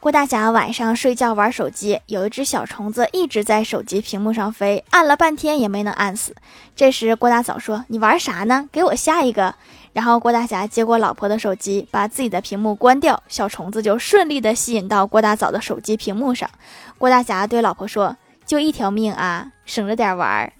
郭大侠晚上睡觉玩手机，有一只小虫子一直在手机屏幕上飞，按了半天也没能按死。这时郭大嫂说：「你玩啥呢？给我下一个！」然后郭大侠接过老婆的手机，把自己的屏幕关掉，小虫子就顺利的吸引到郭大嫂的手机屏幕上。郭大侠对老婆说：「就一条命啊，省着点玩。」